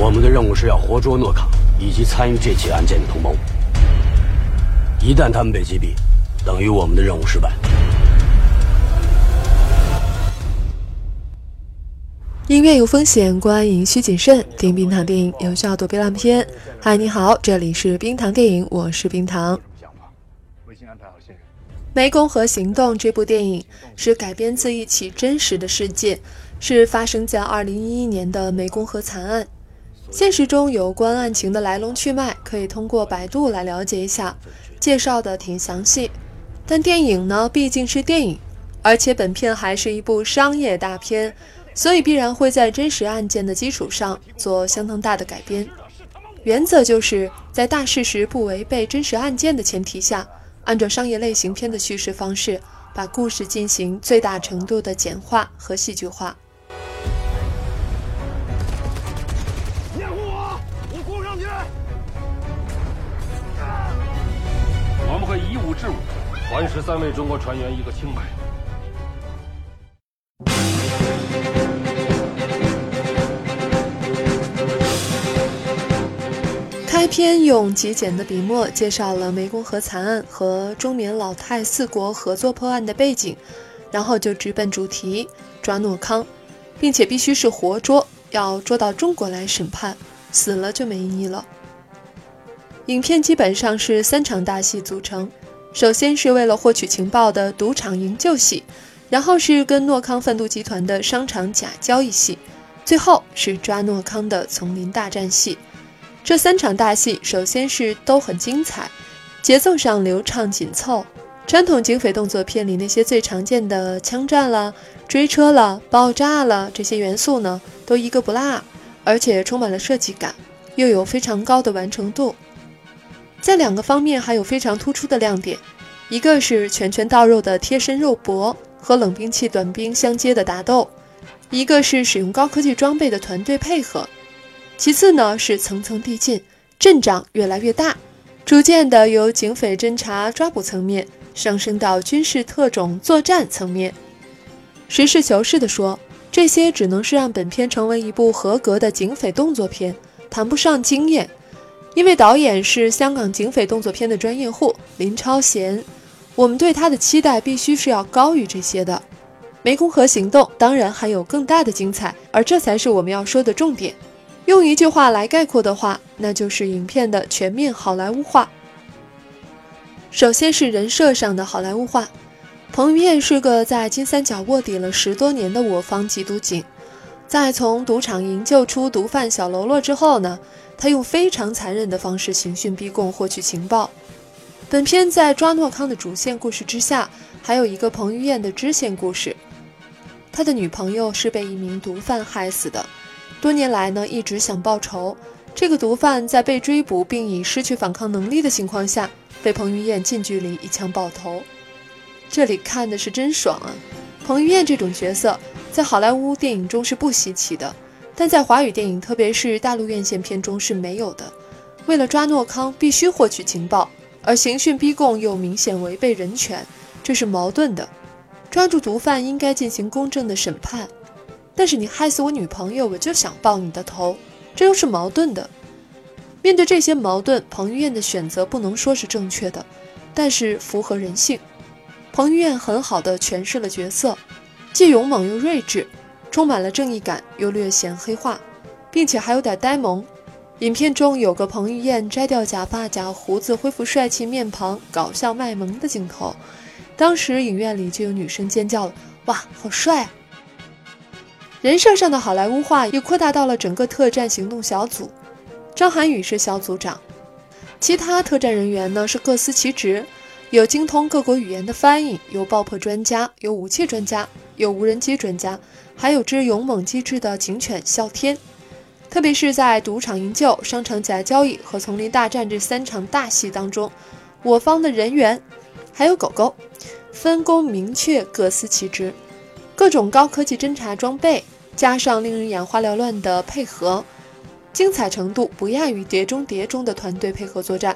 我们的任务是要活捉诺卡以及参与这起案件的同谋。一旦他们被击毙，等于我们的任务失败。音乐有风险，观影需谨慎。听冰糖电影有效躲避烂片。嗨，你好，这里是冰糖电影，我是冰糖。《湄公河行动》这部电影是改编自一起真实的事件，是发生在2011年的湄公河惨案。现实中有关案情的来龙去脉，可以通过百度来了解一下，介绍的挺详细。但电影呢，毕竟是电影，而且本片还是一部商业大片，所以必然会在真实案件的基础上做相当大的改编。原则就是在大事实不违背真实案件的前提下。按照商业类型片的叙事方式，把故事进行最大程度的简化和戏剧化。还十三位中国船员一个清白。开篇用极简的笔墨介绍了湄公河惨案和中缅老泰四国合作破案的背景，然后就直奔主题抓诺康，并且必须是活捉，要捉到中国来审判，死了就没意义了。影片基本上是三场大戏组成，首先是为了获取情报的赌场营救戏，然后是跟诺康贩毒集团的商场假交易戏，最后是抓诺康的丛林大战戏。这三场大戏，首先是都很精彩，节奏上流畅紧凑。传统警匪动作片里那些最常见的枪战了、追车了、爆炸了这些元素呢，都一个不落，而且充满了设计感，又有非常高的完成度。在两个方面还有非常突出的亮点，一个是拳拳到肉的贴身肉搏和冷兵器短兵相接的打斗，一个是使用高科技装备的团队配合。其次呢，是层层递进，阵仗越来越大，逐渐的由警匪侦查抓捕层面上升到军事特种作战层面。实事求是的说，这些只能是让本片成为一部合格的警匪动作片，谈不上惊艳。因为导演是香港警匪动作片的专业户林超贤，我们对他的期待必须是要高于这些的。湄公河行动当然还有更大的精彩，而这才是我们要说的重点。用一句话来概括的话，那就是影片的全面好莱坞化。首先是人设上的好莱坞化，彭于晏是个在金三角卧底了十多年的我方缉毒警，在从赌场营救出毒贩小喽啰之后呢，他用非常残忍的方式刑讯逼供获取情报。本片在抓诺康的主线故事之下，还有一个彭于晏的支线故事，他的女朋友是被一名毒贩害死的。多年来呢，一直想报仇。这个毒贩在被追捕并已失去反抗能力的情况下，被彭于晏近距离一枪爆头。这里看的是真爽啊！彭于晏这种角色在好莱坞电影中是不稀奇的，但在华语电影，特别是大陆院线片中是没有的。为了抓诺康，必须获取情报，而刑讯逼供又明显违背人权，这是矛盾的。抓住毒贩应该进行公正的审判。但是你害死我女朋友，我就想爆你的头，这又是矛盾的。面对这些矛盾，彭于晏的选择不能说是正确的，但是符合人性。彭于晏很好的诠释了角色，既勇猛又睿智，充满了正义感又略显黑化，并且还有点呆萌。影片中有个彭于晏摘掉假发、假胡子，恢复帅气面庞，搞笑卖萌的镜头，当时影院里就有女生尖叫了：“哇，好帅啊！”人设上的好莱坞化又扩大到了整个特战行动小组，张涵予是小组长，其他特战人员呢是各司其职，有精通各国语言的翻译，有爆破专家，有武器专家，有无人机专家，还有只勇猛机智的警犬啸天。特别是在赌场营救、商场假交易和丛林大战这三场大戏当中，我方的人员还有狗狗，分工明确，各司其职。各种高科技侦察装备，加上令人眼花缭乱的配合，精彩程度不亚于《碟中谍》中的团队配合作战。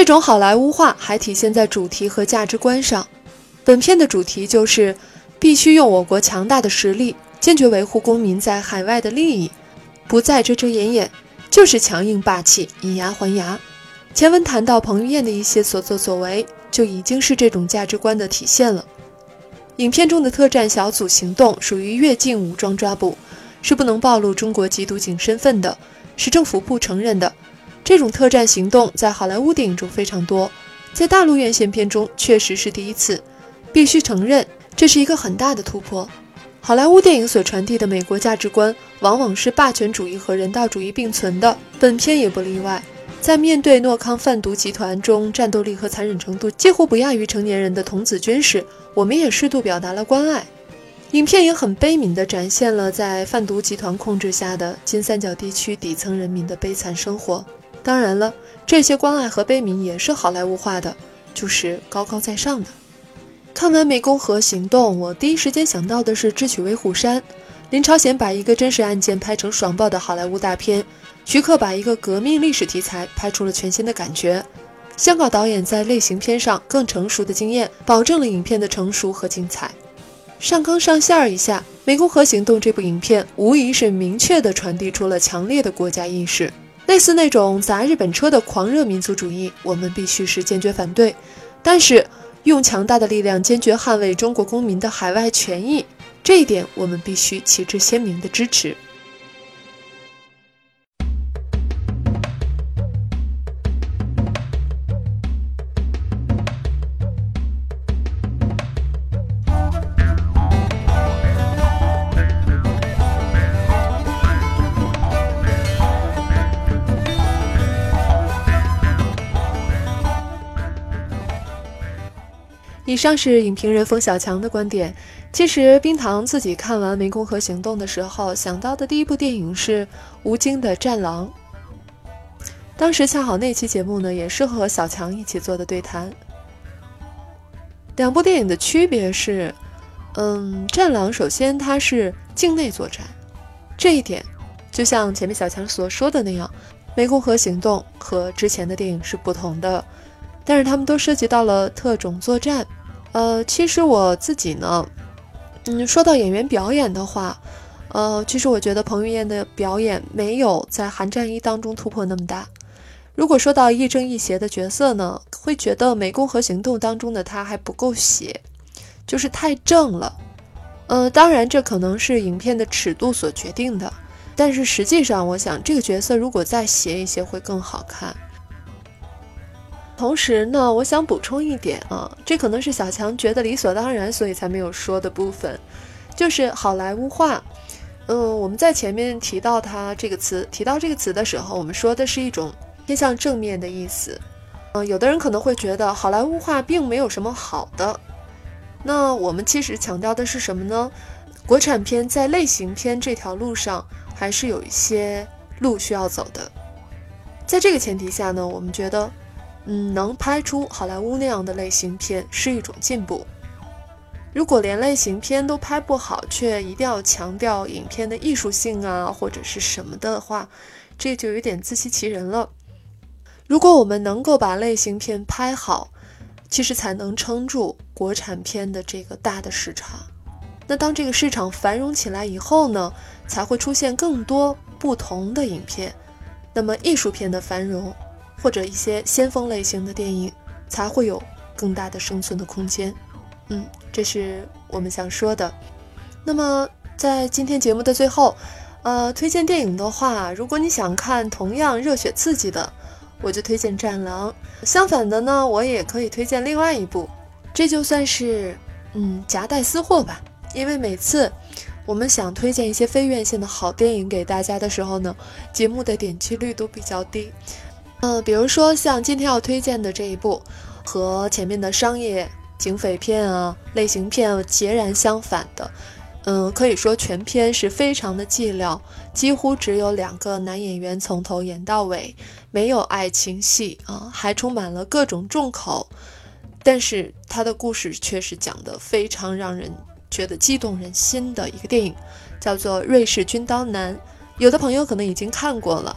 这种好莱坞化还体现在主题和价值观上。本片的主题就是必须用我国强大的实力，坚决维护公民在海外的利益。不再遮遮掩掩，就是强硬霸气，以牙还牙。前文谈到彭于晏的一些所作所为，就已经是这种价值观的体现了。影片中的特战小组行动属于越境武装抓捕，是不能暴露中国缉毒警身份的，是政府不承认的。这种特战行动在好莱坞电影中非常多，在大陆院线片中确实是第一次，必须承认这是一个很大的突破。好莱坞电影所传递的美国价值观，往往是霸权主义和人道主义并存的，本片也不例外。在面对诺康贩毒集团中战斗力和残忍程度几乎不亚于成年人的童子军时，我们也适度表达了关爱。影片也很悲悯地展现了在贩毒集团控制下的金三角地区底层人民的悲惨生活。当然了，这些关爱和悲悯也是好莱坞化的，就是高高在上的。看完《湄公河行动》，我第一时间想到的是《智取威虎山》，林超贤把一个真实案件拍成爽爆的好莱坞大片。徐克把一个革命历史题材拍出了全新的感觉，香港导演在类型片上更成熟的经验，保证了影片的成熟和精彩。上纲上线儿一下，《湄公河行动》这部影片无疑是明确地传递出了强烈的国家意识，类似那种砸日本车的狂热民族主义，我们必须是坚决反对。但是，用强大的力量坚决捍卫中国公民的海外权益，这一点我们必须旗帜鲜明的支持。以上是影评人冯小强的观点。其实，冰糖自己看完《湄公河行动》的时候，想到的第一部电影是吴京的《战狼》。当时恰好那期节目呢，也是和小强一起做的对谈。两部电影的区别是，嗯，《战狼》首先它是境内作战，这一点就像前面小强所说的那样，《湄公河行动》和之前的电影是不同的，但是他们都涉及到了特种作战。呃，其实我自己呢，嗯，说到演员表演的话，呃，其实我觉得彭于晏的表演没有在《寒战一》当中突破那么大。如果说到亦正亦邪的角色呢，会觉得《湄公河行动》当中的他还不够邪，就是太正了。呃，当然这可能是影片的尺度所决定的，但是实际上，我想这个角色如果再邪一些会更好看。同时呢，我想补充一点啊，这可能是小强觉得理所当然，所以才没有说的部分，就是好莱坞化。嗯，我们在前面提到它这个词，提到这个词的时候，我们说的是一种偏向正面的意思。嗯，有的人可能会觉得好莱坞化并没有什么好的。那我们其实强调的是什么呢？国产片在类型片这条路上还是有一些路需要走的。在这个前提下呢，我们觉得。嗯，能拍出好莱坞那样的类型片是一种进步。如果连类型片都拍不好，却一定要强调影片的艺术性啊，或者是什么的话，这就有点自欺欺人了。如果我们能够把类型片拍好，其实才能撑住国产片的这个大的市场。那当这个市场繁荣起来以后呢，才会出现更多不同的影片，那么艺术片的繁荣。或者一些先锋类型的电影才会有更大的生存的空间，嗯，这是我们想说的。那么在今天节目的最后，呃，推荐电影的话，如果你想看同样热血刺激的，我就推荐《战狼》。相反的呢，我也可以推荐另外一部，这就算是嗯夹带私货吧。因为每次我们想推荐一些非院线的好电影给大家的时候呢，节目的点击率都比较低。嗯，比如说像今天要推荐的这一部，和前面的商业警匪片啊、类型片截然相反的，嗯，可以说全片是非常的寂寥，几乎只有两个男演员从头演到尾，没有爱情戏啊，还充满了各种重口，但是他的故事却是讲的非常让人觉得激动人心的一个电影，叫做《瑞士军刀男》，有的朋友可能已经看过了。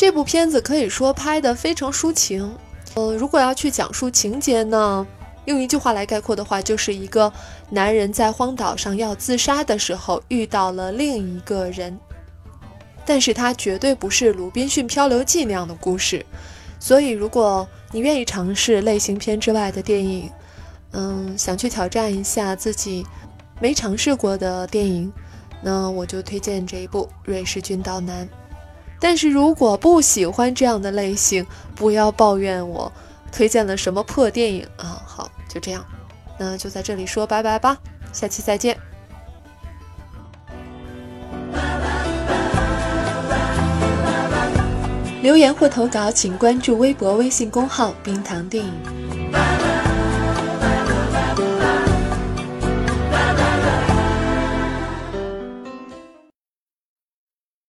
这部片子可以说拍得非常抒情，呃，如果要去讲述情节呢，用一句话来概括的话，就是一个男人在荒岛上要自杀的时候遇到了另一个人，但是它绝对不是《鲁滨逊漂流记》那样的故事。所以，如果你愿意尝试类型片之外的电影，嗯，想去挑战一下自己没尝试过的电影，那我就推荐这一部《瑞士军刀男》。但是如果不喜欢这样的类型，不要抱怨我推荐了什么破电影啊！好，就这样，那就在这里说拜拜吧，下期再见。留言或投稿，请关注微博、微信公号“冰糖电影”。